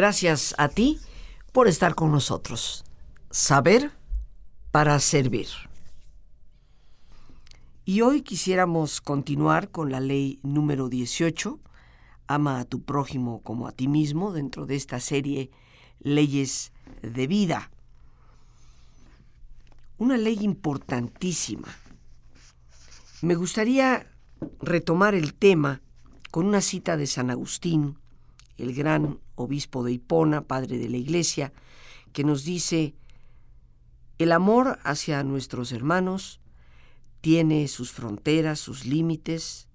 Gracias a ti por estar con nosotros. Saber para servir. Y hoy quisiéramos continuar con la ley número 18, ama a tu prójimo como a ti mismo, dentro de esta serie Leyes de Vida. Una ley importantísima. Me gustaría retomar el tema con una cita de San Agustín, el gran obispo de Hipona, padre de la Iglesia, que nos dice, el amor hacia nuestros hermanos tiene sus fronteras, sus límites,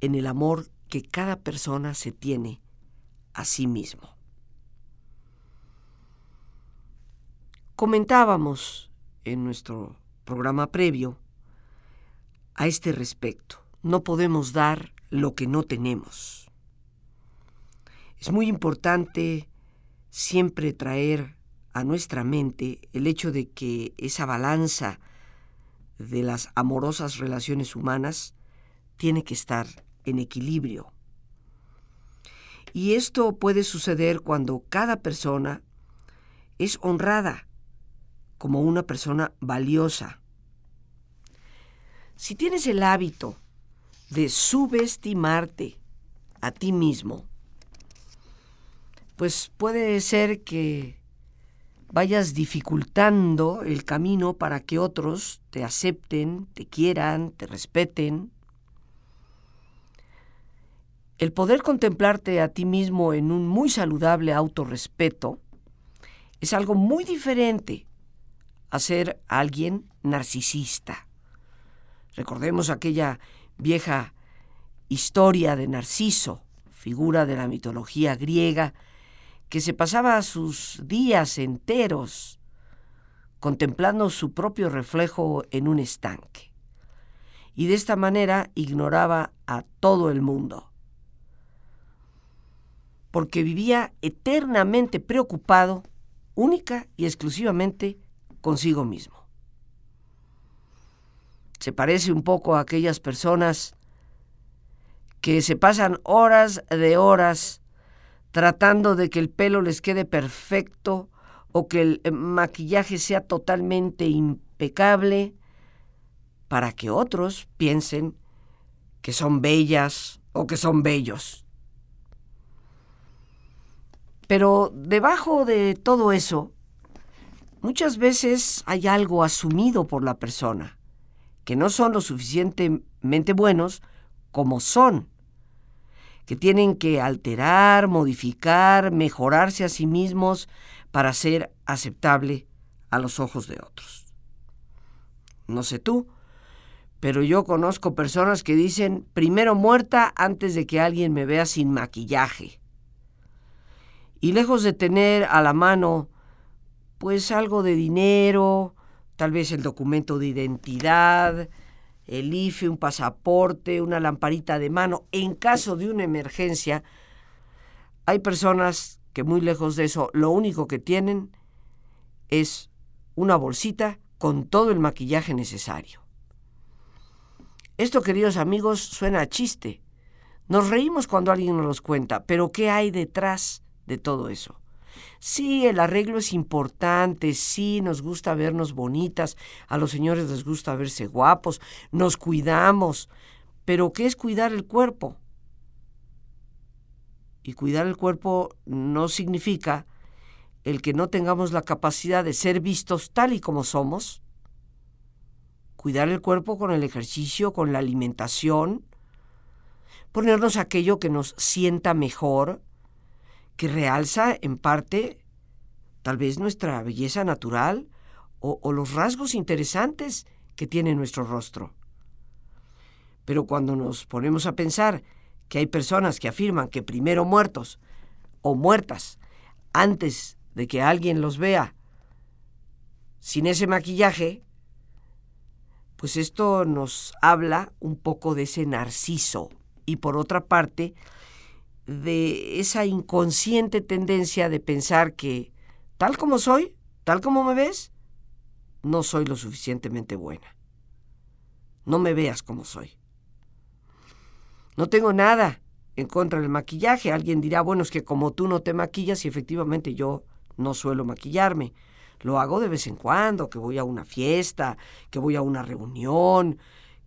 en el amor que cada persona se tiene a sí mismo. Comentábamos en nuestro programa previo a este respecto. No podemos dar lo que no tenemos. Es muy importante siempre traer a nuestra mente el hecho de que esa balanza de las amorosas relaciones humanas tiene que estar en equilibrio. Y esto puede suceder cuando cada persona es honrada como una persona valiosa. Si tienes el hábito de subestimarte a ti mismo, pues puede ser que vayas dificultando el camino para que otros te acepten, te quieran, te respeten. El poder contemplarte a ti mismo en un muy saludable autorrespeto es algo muy diferente a ser alguien narcisista. Recordemos aquella vieja historia de Narciso, figura de la mitología griega, que se pasaba sus días enteros contemplando su propio reflejo en un estanque. Y de esta manera ignoraba a todo el mundo, porque vivía eternamente preocupado, única y exclusivamente consigo mismo. Se parece un poco a aquellas personas que se pasan horas de horas tratando de que el pelo les quede perfecto o que el eh, maquillaje sea totalmente impecable para que otros piensen que son bellas o que son bellos. Pero debajo de todo eso, muchas veces hay algo asumido por la persona, que no son lo suficientemente buenos como son, que tienen que alterar, modificar, mejorarse a sí mismos para ser aceptable a los ojos de otros. No sé tú, pero yo conozco personas que dicen primero muerta antes de que alguien me vea sin maquillaje. Y lejos de tener a la mano pues algo de dinero, tal vez el documento de identidad, el IFE, un pasaporte, una lamparita de mano. En caso de una emergencia, hay personas que muy lejos de eso, lo único que tienen es una bolsita con todo el maquillaje necesario. Esto, queridos amigos, suena a chiste. Nos reímos cuando alguien nos los cuenta, pero ¿qué hay detrás de todo eso? Sí, el arreglo es importante, sí, nos gusta vernos bonitas, a los señores les gusta verse guapos, nos cuidamos, pero ¿qué es cuidar el cuerpo? Y cuidar el cuerpo no significa el que no tengamos la capacidad de ser vistos tal y como somos. Cuidar el cuerpo con el ejercicio, con la alimentación, ponernos aquello que nos sienta mejor, que realza en parte tal vez nuestra belleza natural o, los rasgos interesantes que tiene nuestro rostro. Pero cuando nos ponemos a pensar que hay personas que afirman que primero muertos o muertas antes de que alguien los vea sin ese maquillaje, pues esto nos habla un poco de ese narciso y por otra parte de esa inconsciente tendencia de pensar que tal como soy, tal como me ves, no soy lo suficientemente buena. No me veas como soy. No tengo nada en contra del maquillaje. Alguien dirá, bueno, es que como tú no te maquillas y efectivamente yo no suelo maquillarme. Lo hago de vez en cuando, que voy a una fiesta, que voy a una reunión,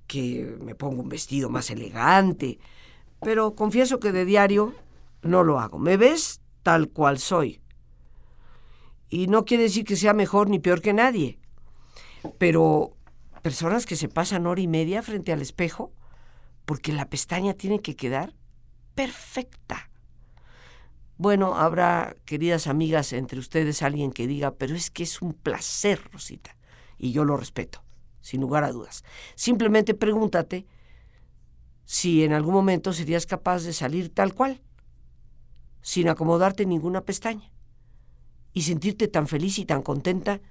que me pongo un vestido más elegante. Pero confieso que de diario no lo hago. ¿Me ves tal cual soy? Y no quiere decir que sea mejor ni peor que nadie. Pero personas que se pasan hora y media frente al espejo porque la pestaña tiene que quedar perfecta. Bueno, habrá, queridas amigas, entre ustedes alguien que diga, pero es que es un placer, Rosita. Y yo lo respeto, sin lugar a dudas. Simplemente pregúntate si en algún momento serías capaz de salir tal cual, sin acomodarte ninguna pestaña, y sentirte tan feliz y tan contenta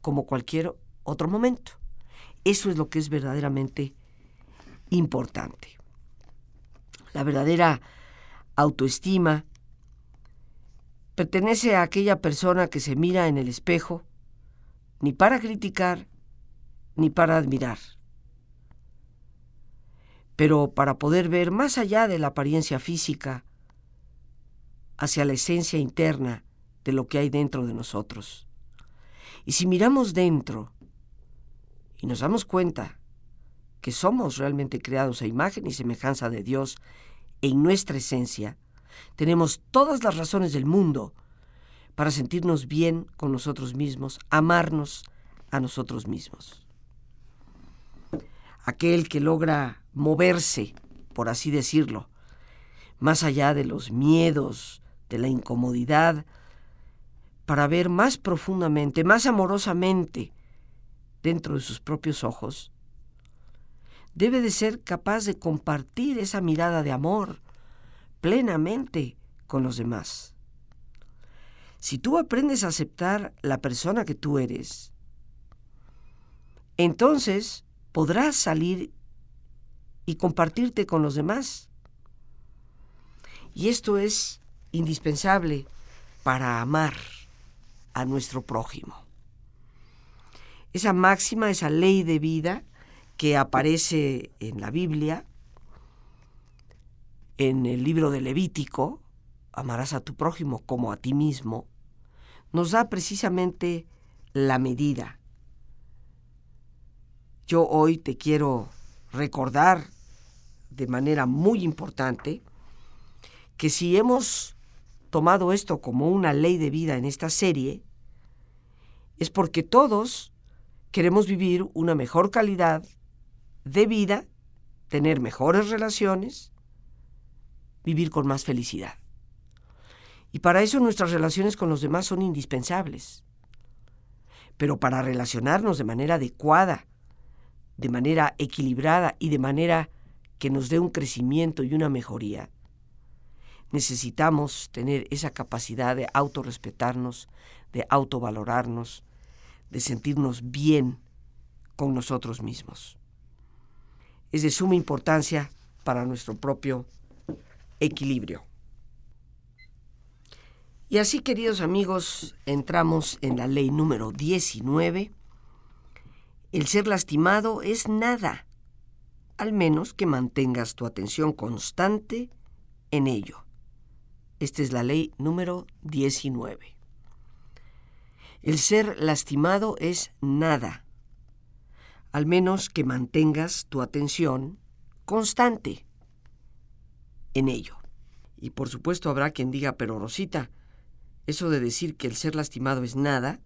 como cualquier otro momento. Eso es lo que es verdaderamente importante. La verdadera autoestima pertenece a aquella persona que se mira en el espejo ni para criticar ni para admirar, pero para poder ver más allá de la apariencia física hacia la esencia interna de lo que hay dentro de nosotros. Y si miramos dentro y nos damos cuenta que somos realmente creados a imagen y semejanza de Dios en nuestra esencia, tenemos todas las razones del mundo para sentirnos bien con nosotros mismos, amarnos a nosotros mismos. Aquel que logra moverse, por así decirlo, más allá de los miedos, de la incomodidad, para ver más profundamente, más amorosamente dentro de sus propios ojos, debe de ser capaz de compartir esa mirada de amor plenamente con los demás. Si tú aprendes a aceptar la persona que tú eres, entonces podrás salir y compartirte con los demás. Y esto es indispensable para amar a nuestro prójimo. Esa máxima, esa ley de vida que aparece en la Biblia, en el libro de Levítico, amarás a tu prójimo como a ti mismo, nos da precisamente la medida. Yo hoy te quiero recordar de manera muy importante que si hemos tomado esto como una ley de vida en esta serie, es porque todos queremos vivir una mejor calidad de vida, tener mejores relaciones, vivir con más felicidad. Y para eso nuestras relaciones con los demás son indispensables. Pero para relacionarnos de manera adecuada, de manera equilibrada y de manera que nos dé un crecimiento y una mejoría, necesitamos tener esa capacidad de autorrespetarnos, de autovalorarnos, de sentirnos bien con nosotros mismos. Es de suma importancia para nuestro propio equilibrio. Y así, queridos amigos, entramos en la ley número 19. El ser lastimado es nada, al menos que mantengas tu atención constante en ello. Esta es la ley número 19. El ser lastimado es nada, al menos que mantengas tu atención constante en ello. Y por supuesto habrá quien diga, pero Rosita, eso de decir que el ser lastimado es nada,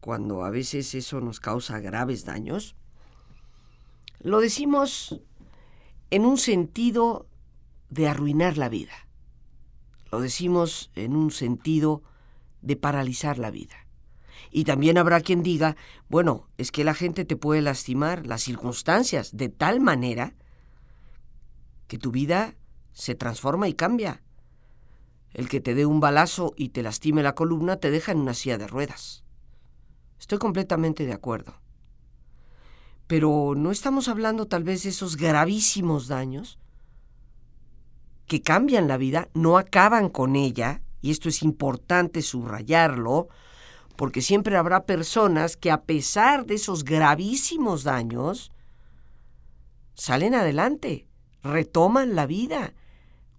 cuando a veces eso nos causa graves daños, lo decimos en un sentido de arruinar la vida. Lo decimos en un sentido de paralizar la vida. Y también habrá quien diga, bueno, es que la gente te puede lastimar, las circunstancias, de tal manera que tu vida se transforma y cambia. El que te dé un balazo y te lastime la columna te deja en una silla de ruedas. Estoy completamente de acuerdo. Pero no estamos hablando tal vez de esos gravísimos daños que cambian la vida, no acaban con ella, y esto es importante subrayarlo, porque siempre habrá personas que a pesar de esos gravísimos daños, salen adelante, retoman la vida,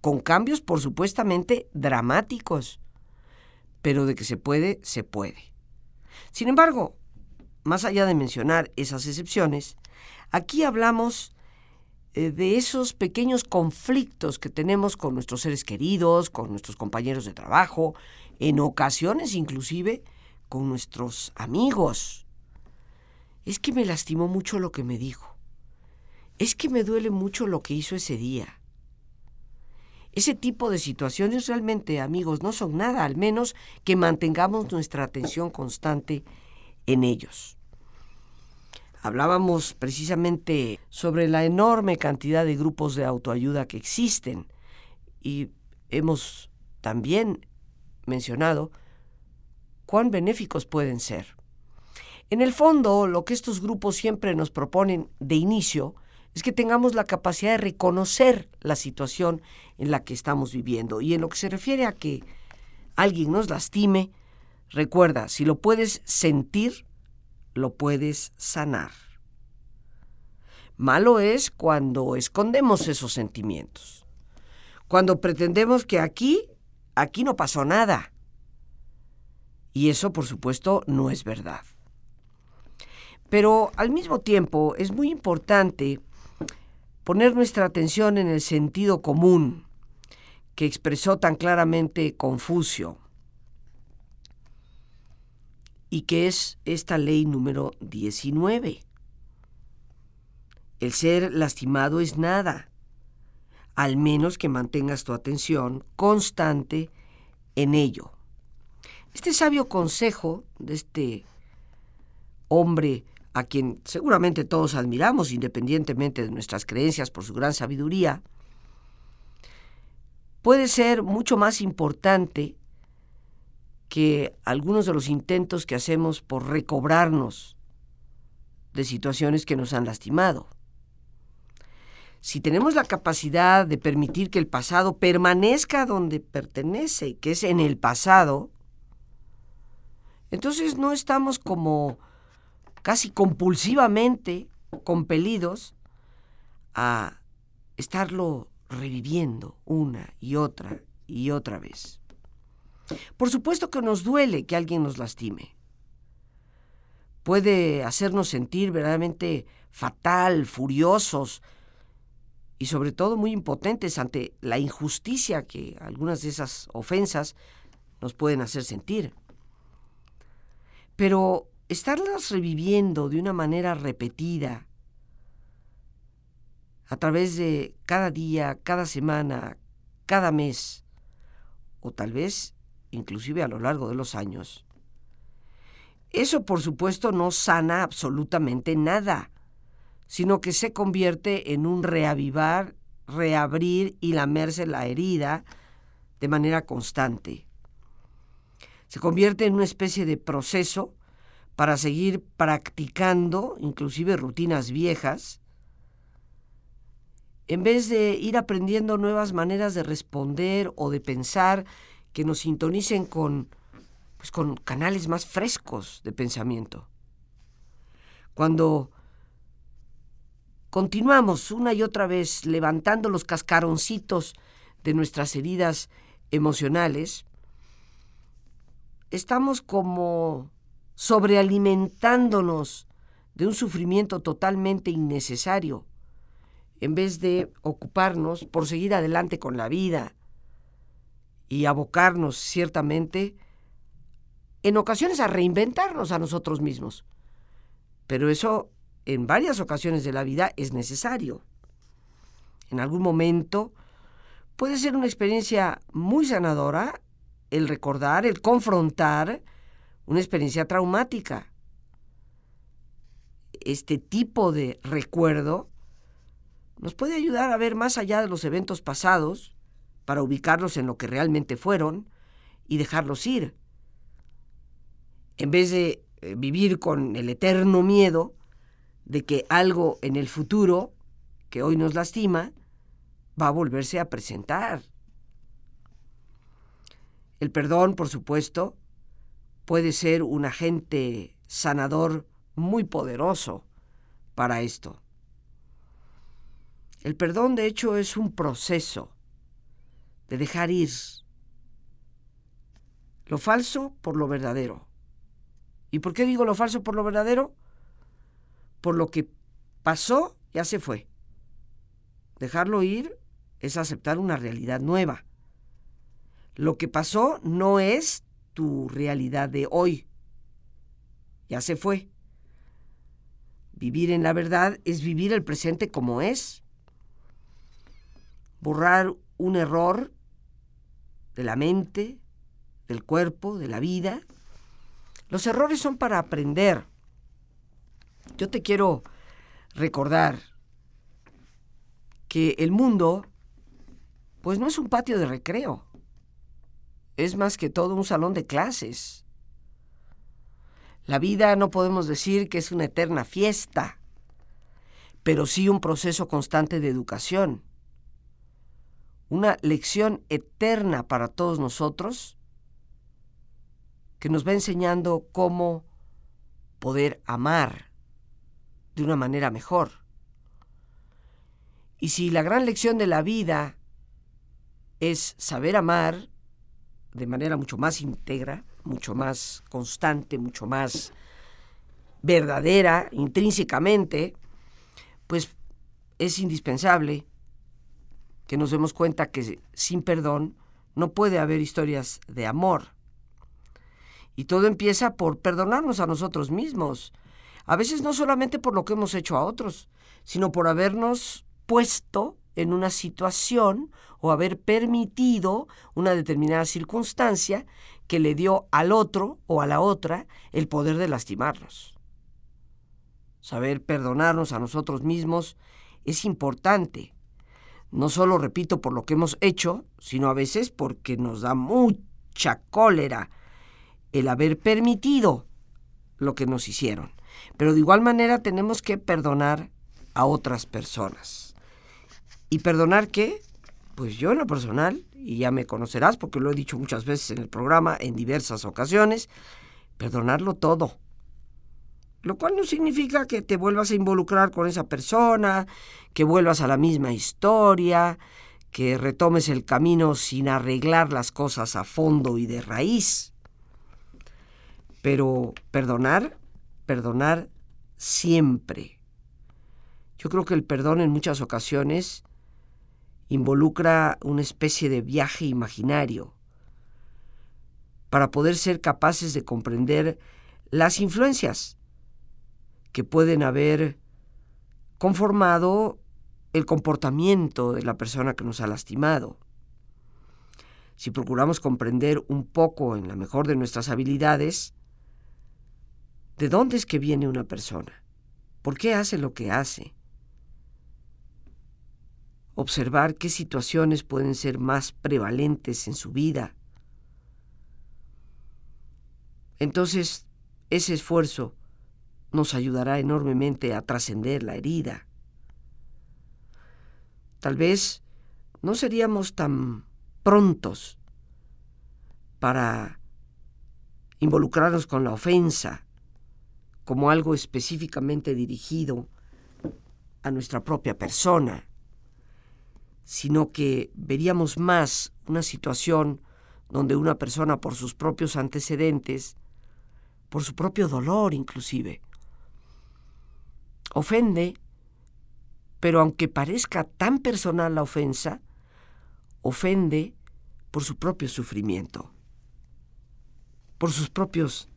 con cambios por supuestamente dramáticos, pero de que se puede, se puede. Sin embargo, más allá de mencionar esas excepciones, aquí hablamos eh, de esos pequeños conflictos que tenemos con nuestros seres queridos, con nuestros compañeros de trabajo, en ocasiones inclusive con nuestros amigos. Es que me lastimó mucho lo que me dijo. Es que me duele mucho lo que hizo ese día. Ese tipo de situaciones realmente, amigos, no son nada, al menos que mantengamos nuestra atención constante en ellos. Hablábamos precisamente sobre la enorme cantidad de grupos de autoayuda que existen y hemos también mencionado cuán benéficos pueden ser. En el fondo, lo que estos grupos siempre nos proponen de inicio es que tengamos la capacidad de reconocer la situación en la que estamos viviendo. Y en lo que se refiere a que alguien nos lastime, recuerda, si lo puedes sentir, lo puedes sanar. Malo es cuando escondemos esos sentimientos, cuando pretendemos que aquí, aquí no pasó nada. Y eso, por supuesto, no es verdad. Pero al mismo tiempo es muy importante poner nuestra atención en el sentido común que expresó tan claramente Confucio y que es esta ley número 19. El ser lastimado es nada, al menos que mantengas tu atención constante en ello. Este sabio consejo de este hombre a quien seguramente todos admiramos, independientemente de nuestras creencias por su gran sabiduría, puede ser mucho más importante que algunos de los intentos que hacemos por recobrarnos de situaciones que nos han lastimado. Si tenemos la capacidad de permitir que el pasado permanezca donde pertenece, que es en el pasado, entonces no estamos como casi compulsivamente compelidos a estarlo reviviendo una y otra y otra vez. Por supuesto que nos duele que alguien nos lastime. Puede hacernos sentir verdaderamente fatal, furiosos y sobre todo muy impotentes ante la injusticia que algunas de esas ofensas nos pueden hacer sentir. Pero estarlas reviviendo de una manera repetida, a través de cada día, cada semana, cada mes, o tal vez inclusive a lo largo de los años. Eso, por supuesto, no sana absolutamente nada, sino que se convierte en un reavivar, reabrir y lamerse la herida de manera constante. Se convierte en una especie de proceso para seguir practicando inclusive rutinas viejas, en vez de ir aprendiendo nuevas maneras de responder o de pensar que nos sintonicen con, pues, con canales más frescos de pensamiento. Cuando continuamos una y otra vez levantando los cascaroncitos de nuestras heridas emocionales, estamos como sobrealimentándonos de un sufrimiento totalmente innecesario, en vez de ocuparnos por seguir adelante con la vida y abocarnos ciertamente en ocasiones a reinventarnos a nosotros mismos. Pero eso en varias ocasiones de la vida es necesario. En algún momento puede ser una experiencia muy sanadora el recordar, el confrontar una experiencia traumática. Este tipo de recuerdo nos puede ayudar a ver más allá de los eventos pasados para ubicarlos en lo que realmente fueron y dejarlos ir. En vez de eh, vivir con el eterno miedo de que algo en el futuro que hoy nos lastima va a volverse a presentar. El perdón, por supuesto, puede ser un agente sanador muy poderoso para esto. El perdón, de hecho, es un proceso. De dejar ir lo falso por lo verdadero. ¿Y por qué digo lo falso por lo verdadero? Por lo que pasó, ya se fue. Dejarlo ir es aceptar una realidad nueva. Lo que pasó no es tu realidad de hoy. Ya se fue. Vivir en la verdad es vivir el presente como es. Borrar un error de la mente, del cuerpo, de la vida. Los errores son para aprender. Yo te quiero recordar que el mundo, pues no es un patio de recreo, es más que todo un salón de clases. La vida no podemos decir que es una eterna fiesta, pero sí un proceso constante de educación. Una lección eterna para todos nosotros que nos va enseñando cómo poder amar de una manera mejor. Y si la gran lección de la vida es saber amar de manera mucho más íntegra, mucho más constante, mucho más verdadera, intrínsecamente, pues es indispensable que nos demos cuenta que sin perdón no puede haber historias de amor. Y todo empieza por perdonarnos a nosotros mismos. A veces no solamente por lo que hemos hecho a otros, sino por habernos puesto en una situación o haber permitido una determinada circunstancia que le dio al otro o a la otra el poder de lastimarnos. Saber perdonarnos a nosotros mismos es importante, no solo, repito, por lo que hemos hecho, sino a veces porque nos da mucha cólera el haber permitido lo que nos hicieron. Pero de igual manera tenemos que perdonar a otras personas. ¿Y perdonar qué? Pues yo en lo personal, y ya me conocerás porque lo he dicho muchas veces en el programa, en diversas ocasiones, perdonarlo todo. Lo cual no significa que te vuelvas a involucrar con esa persona, que vuelvas a la misma historia, que retomes el camino sin arreglar las cosas a fondo y de raíz. Pero perdonar, perdonar siempre. Yo creo que el perdón en muchas ocasiones involucra una especie de viaje imaginario para poder ser capaces de comprender las influencias que pueden haber conformado el comportamiento de la persona que nos ha lastimado. Si procuramos comprender un poco, en la mejor de nuestras habilidades, de dónde es que viene una persona, por qué hace lo que hace, observar qué situaciones pueden ser más prevalentes en su vida. Entonces, ese esfuerzo nos ayudará enormemente a trascender la herida. Tal vez no seríamos tan prontos para involucrarnos con la ofensa como algo específicamente dirigido a nuestra propia persona sino que veríamos más una situación donde una persona por sus propios antecedentes, por su propio dolor inclusive, ofende, pero aunque parezca tan personal la ofensa, ofende por su propio sufrimiento, por sus propios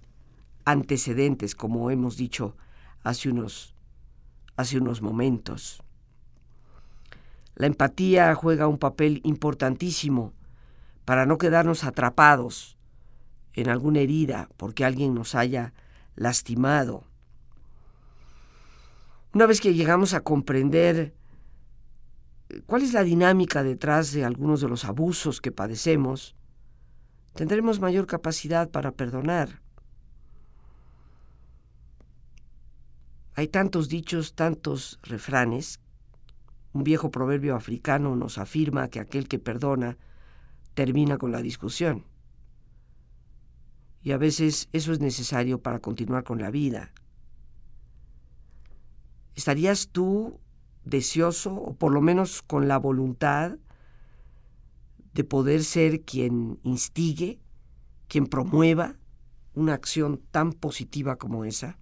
antecedentes, como hemos dicho hace unos, hace unos momentos. La empatía juega un papel importantísimo para no quedarnos atrapados en alguna herida porque alguien nos haya lastimado. Una vez que llegamos a comprender cuál es la dinámica detrás de algunos de los abusos que padecemos, tendremos mayor capacidad para perdonar. Hay tantos dichos, tantos refranes un viejo proverbio africano nos afirma que aquel que perdona termina con la discusión. Y a veces eso es necesario para continuar con la vida. ¿Estarías tú deseoso, o por lo menos con la voluntad, de poder ser quien instigue, quien promueva una acción tan positiva como esa?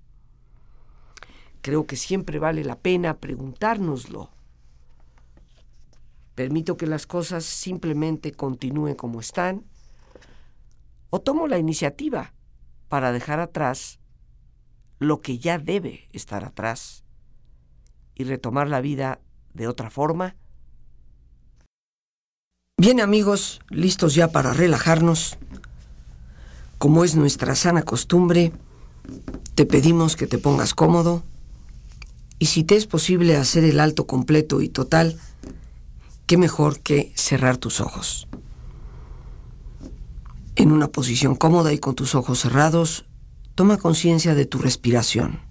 Creo que siempre vale la pena preguntárnoslo. ¿Permito que las cosas simplemente continúen como están? ¿O tomo la iniciativa para dejar atrás lo que ya debe estar atrás y retomar la vida de otra forma? Bien amigos, listos ya para relajarnos. Como es nuestra sana costumbre, te pedimos que te pongas cómodo y si te es posible hacer el alto completo y total, qué mejor que cerrar tus ojos. En una posición cómoda y con tus ojos cerrados, toma conciencia de tu respiración.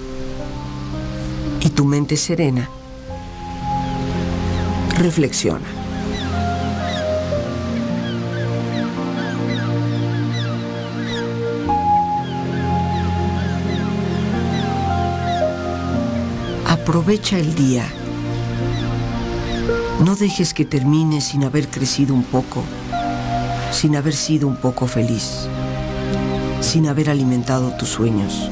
tu mente serena, reflexiona. Aprovecha el día. No dejes que termine sin haber crecido un poco, sin haber sido un poco feliz, sin haber alimentado tus sueños.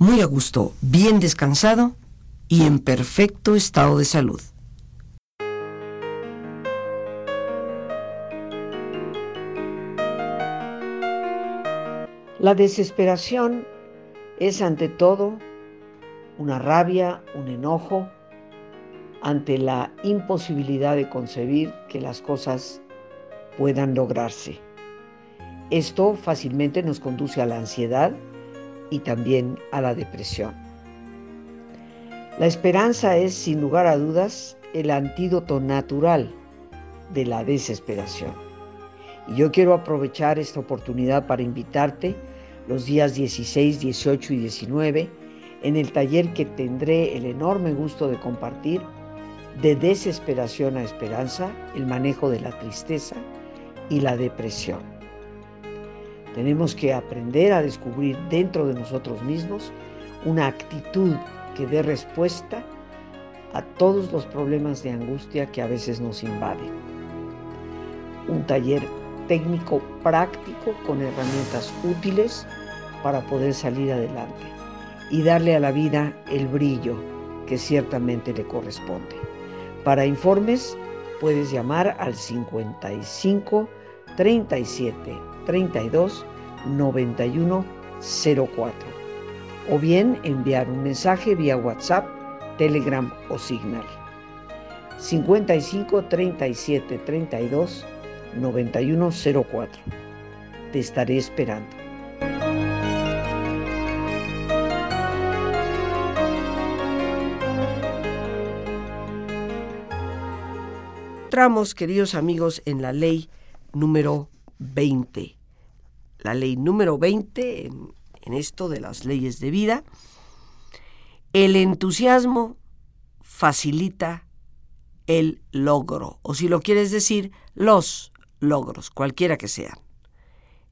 muy a gusto, bien descansado y en perfecto estado de salud. La desesperación es ante todo una rabia, un enojo ante la imposibilidad de concebir que las cosas puedan lograrse. Esto fácilmente nos conduce a la ansiedad y también a la depresión. La esperanza es, sin lugar a dudas, el antídoto natural de la desesperación. Y yo quiero aprovechar esta oportunidad para invitarte los días 16, 18 y 19 en el taller que tendré el enorme gusto de compartir de desesperación a esperanza, el manejo de la tristeza y la depresión. Tenemos que aprender a descubrir dentro de nosotros mismos una actitud que dé respuesta a todos los problemas de angustia que a veces nos invaden. Un taller técnico práctico con herramientas útiles para poder salir adelante y darle a la vida el brillo que ciertamente le corresponde. Para informes puedes llamar al 55 37 32 91 04 o bien enviar un mensaje vía WhatsApp, Telegram o Signal. 55 37 32 9104. Te estaré esperando. Entramos, queridos amigos, en la ley número 20. La ley número 20 en, en esto de las leyes de vida, el entusiasmo facilita el logro, o si lo quieres decir, los logros, cualquiera que sean.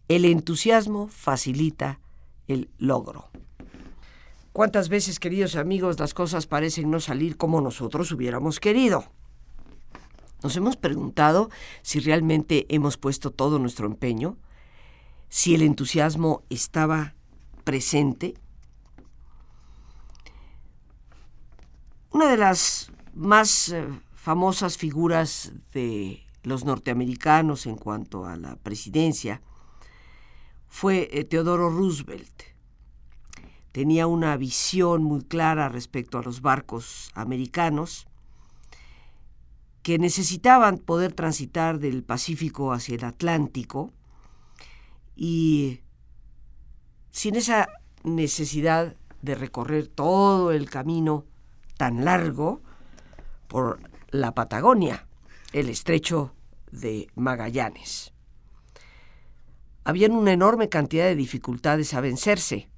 El entusiasmo facilita el logro. ¿Cuántas veces, queridos amigos, las cosas parecen no salir como nosotros hubiéramos querido? Nos hemos preguntado si realmente hemos puesto todo nuestro empeño, si el entusiasmo estaba presente. Una de las más eh, famosas figuras de los norteamericanos en cuanto a la presidencia fue eh, Teodoro Roosevelt. Tenía una visión muy clara respecto a los barcos americanos que necesitaban poder transitar del Pacífico hacia el Atlántico y sin esa necesidad de recorrer todo el camino tan largo por la Patagonia, el estrecho de Magallanes. Habían una enorme cantidad de dificultades a vencerse.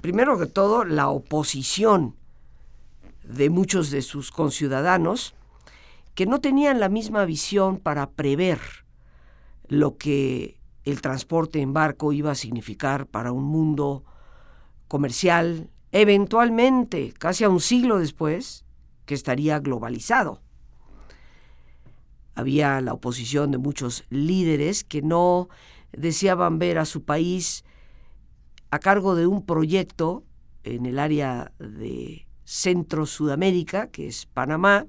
Primero que todo, la oposición de muchos de sus conciudadanos que no tenían la misma visión para prever lo que el transporte en barco iba a significar para un mundo comercial, eventualmente, casi a un siglo después, que estaría globalizado. Había la oposición de muchos líderes que no deseaban ver a su país a cargo de un proyecto en el área de Centro Sudamérica, que es Panamá,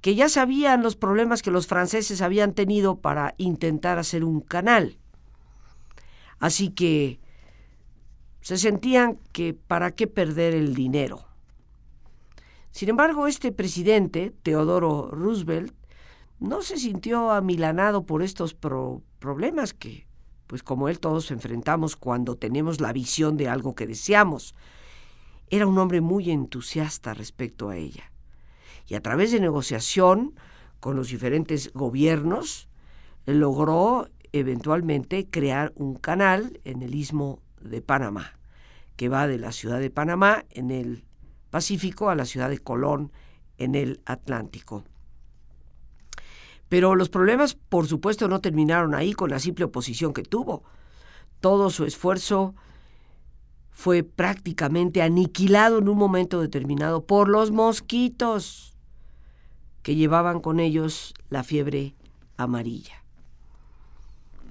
que ya sabían los problemas que los franceses habían tenido para intentar hacer un canal. Así que se sentían que para qué perder el dinero. Sin embargo, este presidente, Teodoro Roosevelt, no se sintió amilanado por estos problemas que, pues como él todos enfrentamos cuando tenemos la visión de algo que deseamos. Era un hombre muy entusiasta respecto a ella y a través de negociación con los diferentes gobiernos logró eventualmente crear un canal en el istmo de Panamá, que va de la ciudad de Panamá en el Pacífico a la ciudad de Colón en el Atlántico. Pero los problemas, por supuesto, no terminaron ahí con la simple oposición que tuvo. Todo su esfuerzo fue prácticamente aniquilado en un momento determinado por los mosquitos que llevaban con ellos la fiebre amarilla.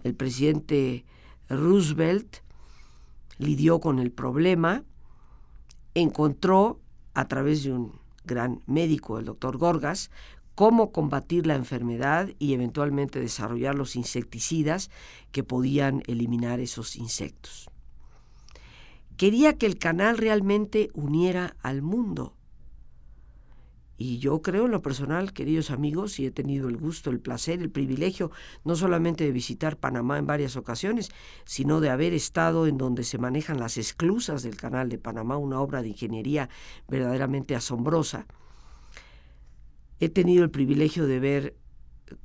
El presidente Roosevelt lidió con el problema, encontró a través de un gran médico, el doctor Gorgas, cómo combatir la enfermedad y eventualmente desarrollar los insecticidas que podían eliminar esos insectos. Quería que el canal realmente uniera al mundo y yo creo en lo personal, queridos amigos, y he tenido el gusto, el placer, el privilegio, no solamente de visitar Panamá en varias ocasiones, sino de haber estado en donde se manejan las esclusas del Canal de Panamá, una obra de ingeniería verdaderamente asombrosa. He tenido el privilegio de ver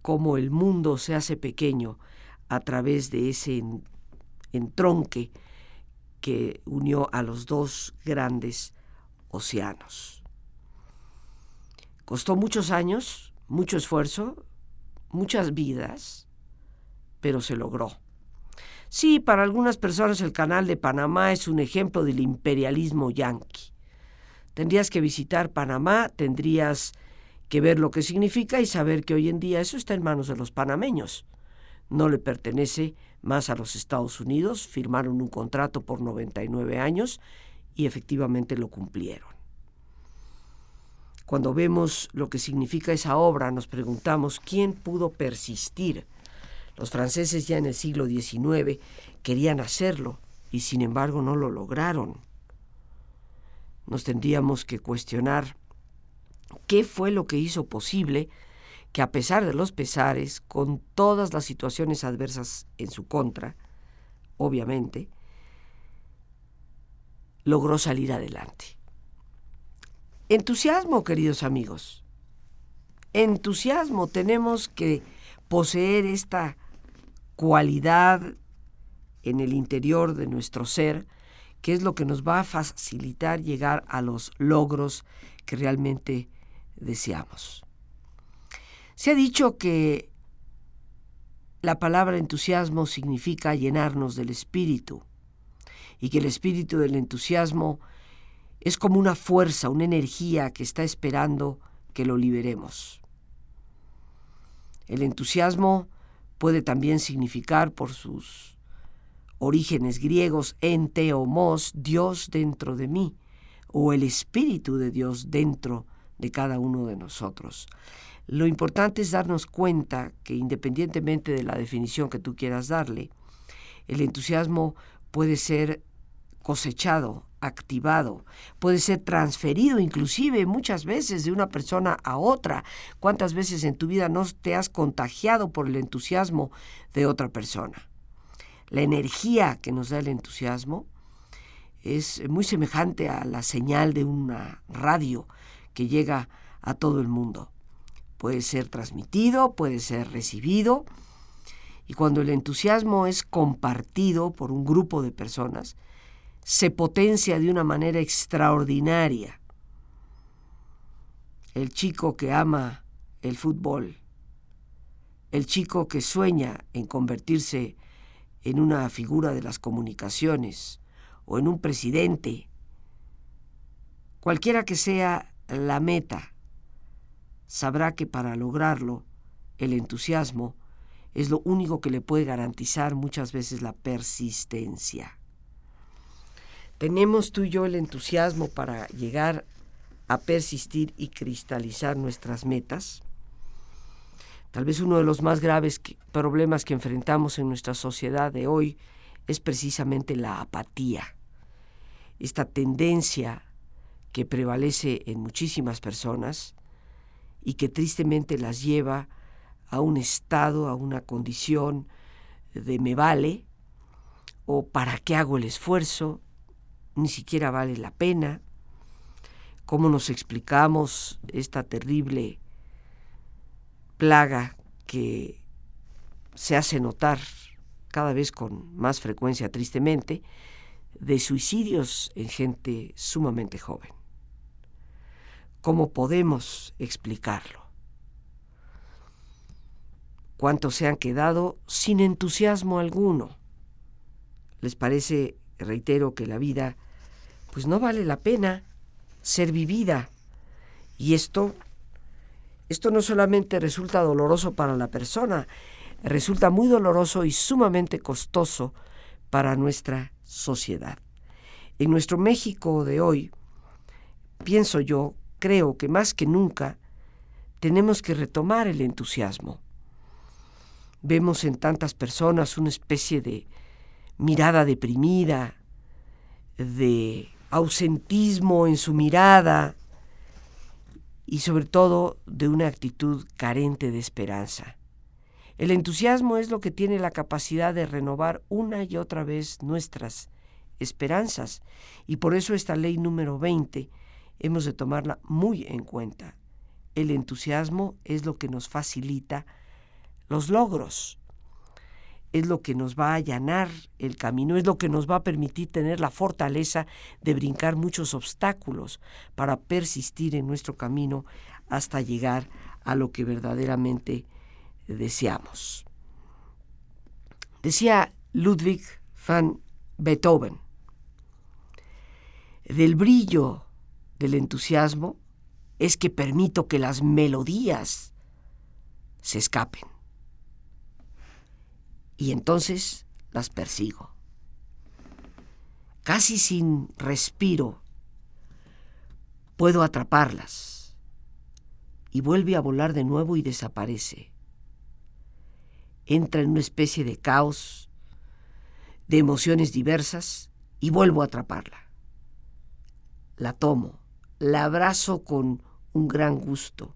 cómo el mundo se hace pequeño a través de ese entronque que unió a los dos grandes océanos. Costó muchos años, mucho esfuerzo, muchas vidas, pero se logró. Sí, para algunas personas el canal de Panamá es un ejemplo del imperialismo yanqui. Tendrías que visitar Panamá, tendrías que ver lo que significa y saber que hoy en día eso está en manos de los panameños. No le pertenece más a los Estados Unidos, firmaron un contrato por 99 años y efectivamente lo cumplieron. Cuando vemos lo que significa esa obra, nos preguntamos quién pudo persistir. Los franceses ya en el siglo XIX querían hacerlo y sin embargo no lo lograron. Nos tendríamos que cuestionar qué fue lo que hizo posible que a pesar de los pesares, con todas las situaciones adversas en su contra, obviamente, logró salir adelante. Entusiasmo, queridos amigos. Entusiasmo. Tenemos que poseer esta cualidad en el interior de nuestro ser, que es lo que nos va a facilitar llegar a los logros que realmente deseamos. Se ha dicho que la palabra entusiasmo significa llenarnos del espíritu y que el espíritu del entusiasmo es como una fuerza, una energía que está esperando que lo liberemos. El entusiasmo puede también significar por sus orígenes griegos ente o mos, Dios dentro de mí, o el Espíritu de Dios dentro de cada uno de nosotros. Lo importante es darnos cuenta que independientemente de la definición que tú quieras darle, el entusiasmo puede ser cosechado, activado, puede ser transferido inclusive muchas veces de una persona a otra. ¿Cuántas veces en tu vida no te has contagiado por el entusiasmo de otra persona? La energía que nos da el entusiasmo es muy semejante a la señal de una radio que llega a todo el mundo. Puede ser transmitido, puede ser recibido, y cuando el entusiasmo es compartido por un grupo de personas, se potencia de una manera extraordinaria. El chico que ama el fútbol, el chico que sueña en convertirse en una figura de las comunicaciones o en un presidente, cualquiera que sea la meta, sabrá que para lograrlo el entusiasmo es lo único que le puede garantizar muchas veces la persistencia. ¿Tenemos tú y yo el entusiasmo para llegar a persistir y cristalizar nuestras metas? Tal vez uno de los más graves problemas que enfrentamos en nuestra sociedad de hoy es precisamente la apatía, esta tendencia que prevalece en muchísimas personas y que tristemente las lleva a un estado, a una condición de me vale o para qué hago el esfuerzo, ni siquiera vale la pena. ¿Cómo nos explicamos esta terrible plaga que se hace notar cada vez con más frecuencia, tristemente, de suicidios en gente sumamente joven? ¿Cómo podemos explicarlo? ¿Cuántos se han quedado sin entusiasmo alguno? ¿Les parece, reitero, que la vida pues no vale la pena ser vivida. Y esto, esto no solamente resulta doloroso para la persona, resulta muy doloroso y sumamente costoso para nuestra sociedad. En nuestro México de hoy, pienso yo, creo que más que nunca tenemos que retomar el entusiasmo. Vemos en tantas personas una especie de mirada deprimida, de ausentismo en su mirada y sobre todo de una actitud carente de esperanza. El entusiasmo es lo que tiene la capacidad de renovar una y otra vez nuestras esperanzas y por eso esta ley número 20 hemos de tomarla muy en cuenta. El entusiasmo es lo que nos facilita los logros, es lo que nos va a allanar el camino, es lo que nos va a permitir tener la fortaleza de brincar muchos obstáculos para persistir en nuestro camino hasta llegar a lo que verdaderamente deseamos. Decía Ludwig van Beethoven, del brillo del entusiasmo es que permito que las melodías se escapen y entonces las persigo. Casi sin respiro puedo atraparlas y vuelve a volar de nuevo y desaparece. Entra en una especie de caos, de emociones diversas y vuelvo a atraparla. La tomo, la abrazo con un gran gusto,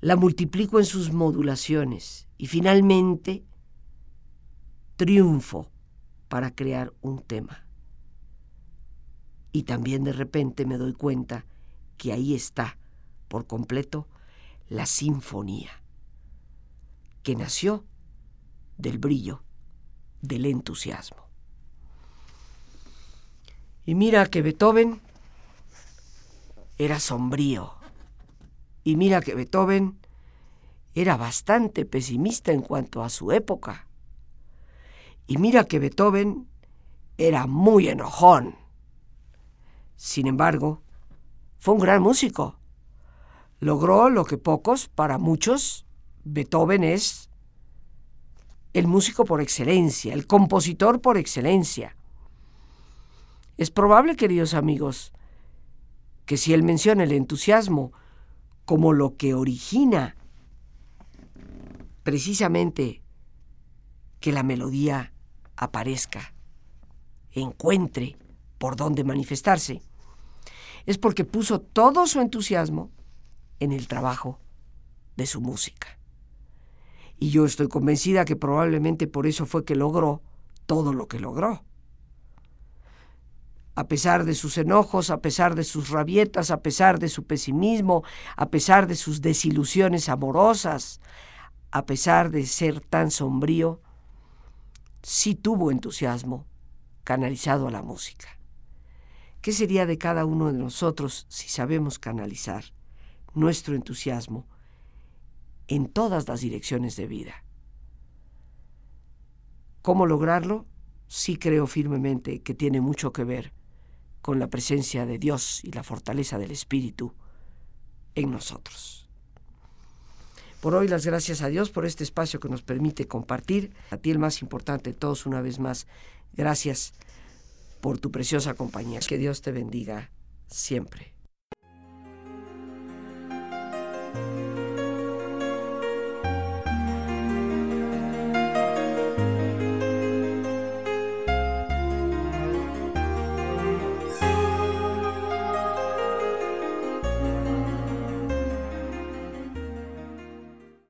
la multiplico en sus modulaciones y finalmente triunfo para crear un tema. Y también de repente me doy cuenta que ahí está, por completo, la sinfonía, que nació del brillo del entusiasmo. Y mira que Beethoven era sombrío. Y mira que Beethoven era bastante pesimista en cuanto a su época. Y mira que Beethoven era muy enojón. Sin embargo, fue un gran músico. Logró lo que pocos, para muchos, Beethoven es el músico por excelencia, el compositor por excelencia. Es probable, queridos amigos, que si él menciona el entusiasmo como lo que origina precisamente que la melodía aparezca, encuentre por dónde manifestarse, es porque puso todo su entusiasmo en el trabajo de su música. Y yo estoy convencida que probablemente por eso fue que logró todo lo que logró. A pesar de sus enojos, a pesar de sus rabietas, a pesar de su pesimismo, a pesar de sus desilusiones amorosas, a pesar de ser tan sombrío, sí tuvo entusiasmo canalizado a la música. ¿Qué sería de cada uno de nosotros si sabemos canalizar nuestro entusiasmo en todas las direcciones de vida? ¿Cómo lograrlo? Sí creo firmemente que tiene mucho que ver con la presencia de Dios y la fortaleza del Espíritu en nosotros. Por hoy las gracias a Dios por este espacio que nos permite compartir. A ti el más importante de todos una vez más. Gracias por tu preciosa compañía. Que Dios te bendiga siempre.